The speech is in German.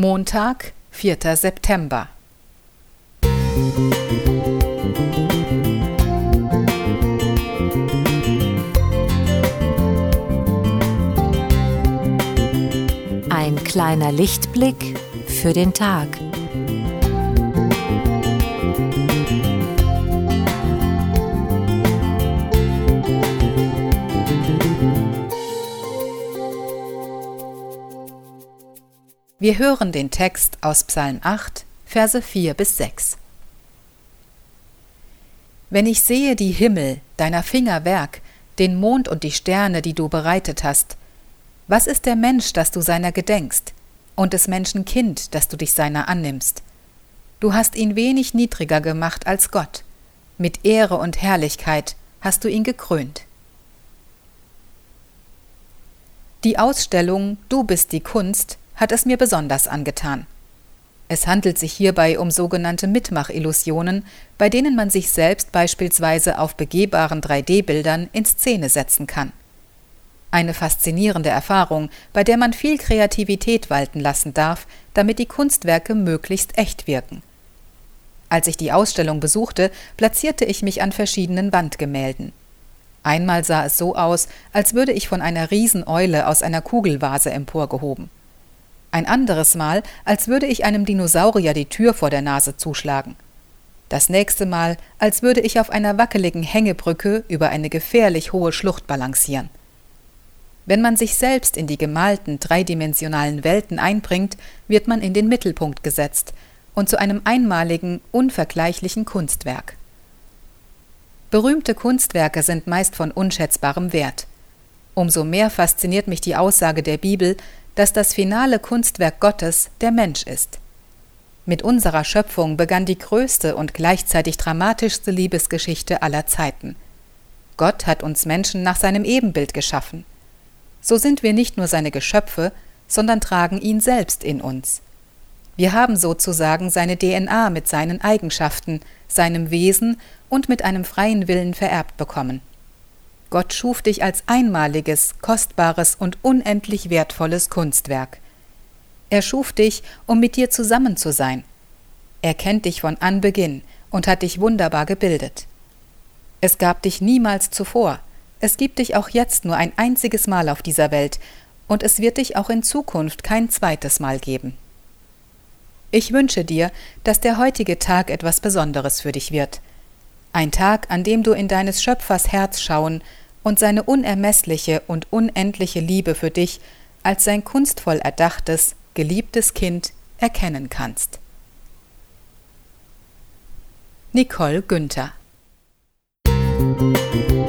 Montag, 4. September. Ein kleiner Lichtblick für den Tag. Wir hören den Text aus Psalm 8, Verse 4 bis 6. Wenn ich sehe die Himmel, deiner Finger Werk, den Mond und die Sterne, die du bereitet hast, was ist der Mensch, dass du seiner gedenkst, und des Menschen Kind, dass du dich seiner annimmst? Du hast ihn wenig niedriger gemacht als Gott, mit Ehre und Herrlichkeit hast du ihn gekrönt. Die Ausstellung Du bist die Kunst hat es mir besonders angetan. Es handelt sich hierbei um sogenannte Mitmachillusionen, bei denen man sich selbst beispielsweise auf begehbaren 3D-Bildern in Szene setzen kann. Eine faszinierende Erfahrung, bei der man viel Kreativität walten lassen darf, damit die Kunstwerke möglichst echt wirken. Als ich die Ausstellung besuchte, platzierte ich mich an verschiedenen Wandgemälden. Einmal sah es so aus, als würde ich von einer Rieseneule aus einer Kugelvase emporgehoben ein anderes Mal, als würde ich einem Dinosaurier die Tür vor der Nase zuschlagen. Das nächste Mal, als würde ich auf einer wackeligen Hängebrücke über eine gefährlich hohe Schlucht balancieren. Wenn man sich selbst in die gemalten dreidimensionalen Welten einbringt, wird man in den Mittelpunkt gesetzt und zu einem einmaligen, unvergleichlichen Kunstwerk. Berühmte Kunstwerke sind meist von unschätzbarem Wert. Umso mehr fasziniert mich die Aussage der Bibel, dass das finale Kunstwerk Gottes der Mensch ist. Mit unserer Schöpfung begann die größte und gleichzeitig dramatischste Liebesgeschichte aller Zeiten. Gott hat uns Menschen nach seinem Ebenbild geschaffen. So sind wir nicht nur seine Geschöpfe, sondern tragen ihn selbst in uns. Wir haben sozusagen seine DNA mit seinen Eigenschaften, seinem Wesen und mit einem freien Willen vererbt bekommen. Gott schuf dich als einmaliges, kostbares und unendlich wertvolles Kunstwerk. Er schuf dich, um mit dir zusammen zu sein. Er kennt dich von Anbeginn und hat dich wunderbar gebildet. Es gab dich niemals zuvor, es gibt dich auch jetzt nur ein einziges Mal auf dieser Welt, und es wird dich auch in Zukunft kein zweites Mal geben. Ich wünsche dir, dass der heutige Tag etwas Besonderes für dich wird, ein Tag, an dem du in deines Schöpfers Herz schauen und seine unermessliche und unendliche Liebe für dich als sein kunstvoll erdachtes, geliebtes Kind erkennen kannst. Nicole Günther Musik